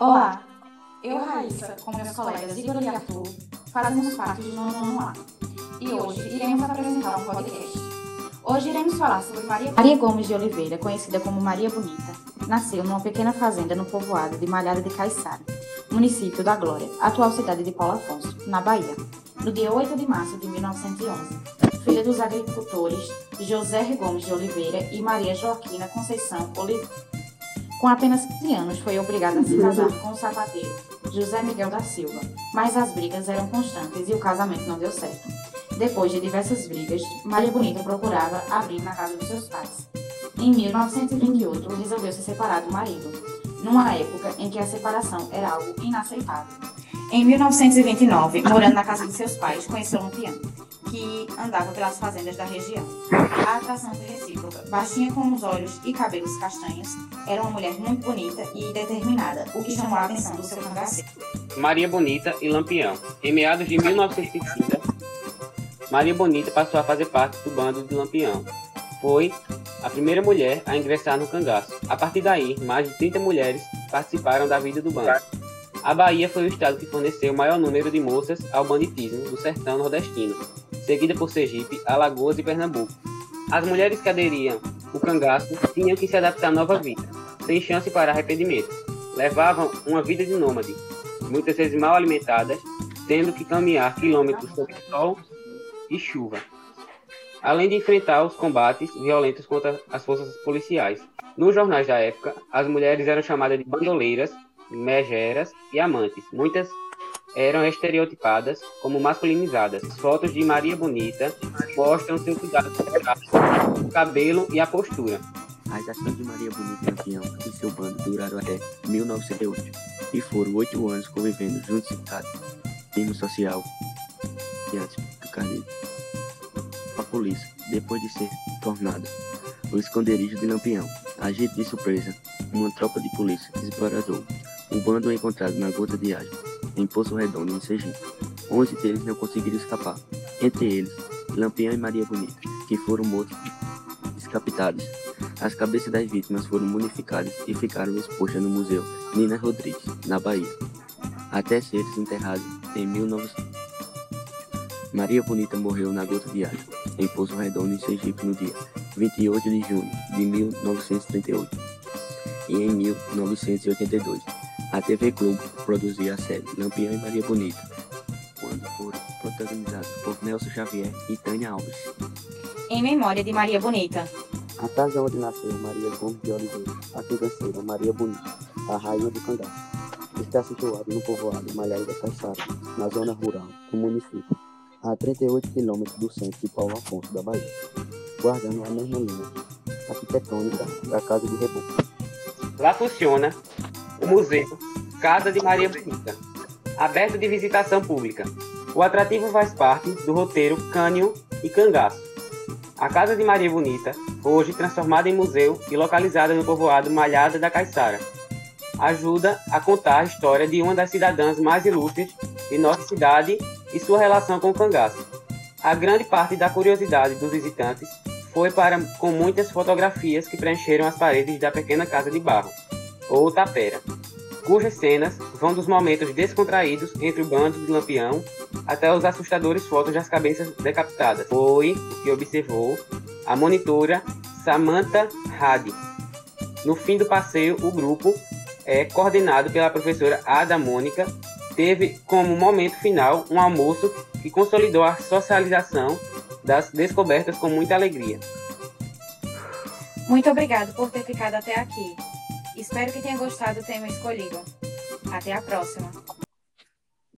Olá, eu, Raíssa, com meus colegas Igor e Arthur, fazemos parte do nono ano A. E hoje iremos apresentar um podcast. Hoje iremos falar sobre Maria... Maria Gomes de Oliveira, conhecida como Maria Bonita, nasceu numa pequena fazenda no povoado de Malhada de Caiçara, município da Glória, atual cidade de Paulo Afonso, na Bahia, no dia 8 de março de 1911. Filha dos agricultores José Gomes de Oliveira e Maria Joaquina Conceição Oliveira. Com apenas 15 anos, foi obrigada a se casar com o sapateiro José Miguel da Silva, mas as brigas eram constantes e o casamento não deu certo. Depois de diversas brigas, Maria Bonita procurava abrir na casa dos seus pais. Em 1928, resolveu se separar do marido, numa época em que a separação era algo inaceitável. Em 1929, morando na casa de seus pais, conheceu um piano que andava pelas fazendas da região. A atração foi recíproca. Baixinha com os olhos e cabelos castanhos, era uma mulher muito bonita e determinada, o que chamou a atenção do seu cangaceiro. Maria Bonita e Lampião. Em meados de 1930, Maria Bonita passou a fazer parte do bando de Lampião. Foi a primeira mulher a ingressar no cangaço. A partir daí, mais de 30 mulheres participaram da vida do bando. A Bahia foi o estado que forneceu o maior número de moças ao banditismo do sertão nordestino, seguida por Sergipe, Alagoas e Pernambuco. As mulheres que aderiam o cangaço tinham que se adaptar à nova vida, sem chance para arrependimento. Levavam uma vida de nômade, muitas vezes mal alimentadas, tendo que caminhar quilômetros sob sol e chuva, além de enfrentar os combates violentos contra as forças policiais. Nos jornais da época, as mulheres eram chamadas de bandoleiras, megeras e amantes. Muitas eram estereotipadas como masculinizadas. As fotos de Maria Bonita mostram seu cuidado com o cabelo e a postura. As ações de Maria Bonita Lampião e seu bando duraram até 1908 e foram oito anos convivendo juntos em casa, clima social e antes do carneiro. A polícia, depois de ser tornada o esconderijo de Lampião, agido de surpresa, uma tropa de polícia desbaratou o bando é encontrado na Gota de Água em Poço Redondo, em Sergipe. Onze deles não conseguiram escapar, entre eles Lampião e Maria Bonita, que foram mortos descapitados. As cabeças das vítimas foram munificadas e ficaram expostas no Museu Nina Rodrigues, na Bahia, até ser enterrados em 1900. Maria Bonita morreu na Gota de Água, em Poço Redondo, em Sergipe, no dia 28 de junho de 1938 e em 1982. A TV Globo produzia a série Lampião e Maria Bonita, quando foram protagonizados por Nelson Xavier e Tânia Alves. Em memória de Maria Bonita. A casa onde nasceu Maria Gomes de Oliveira, a financeira Maria Bonita, a rainha do cangaço, está situada no povoado Malhada da Caixara, na zona rural do município, a 38 quilômetros do centro de Paulo Afonso da Bahia, guardando a mesma linha arquitetônica da Casa de Rebouças. Lá funciona Museu Casa de Maria Bonita, aberto de visitação pública. O atrativo faz parte do roteiro Cânio e Cangaço. A Casa de Maria Bonita, hoje transformada em museu e localizada no povoado Malhada da Caiçara, ajuda a contar a história de uma das cidadãs mais ilustres de nossa cidade e sua relação com o cangaço. A grande parte da curiosidade dos visitantes foi para com muitas fotografias que preencheram as paredes da pequena casa de barro ou tapera, cujas cenas vão dos momentos descontraídos entre o bando de Lampião até os assustadores fotos das cabeças decapitadas. Foi o que observou a monitora Samantha Hadi. No fim do passeio, o grupo é coordenado pela professora Ada Mônica teve como momento final um almoço que consolidou a socialização das descobertas com muita alegria. Muito obrigado por ter ficado até aqui. Espero que tenha gostado do tema escolhido. Até a próxima!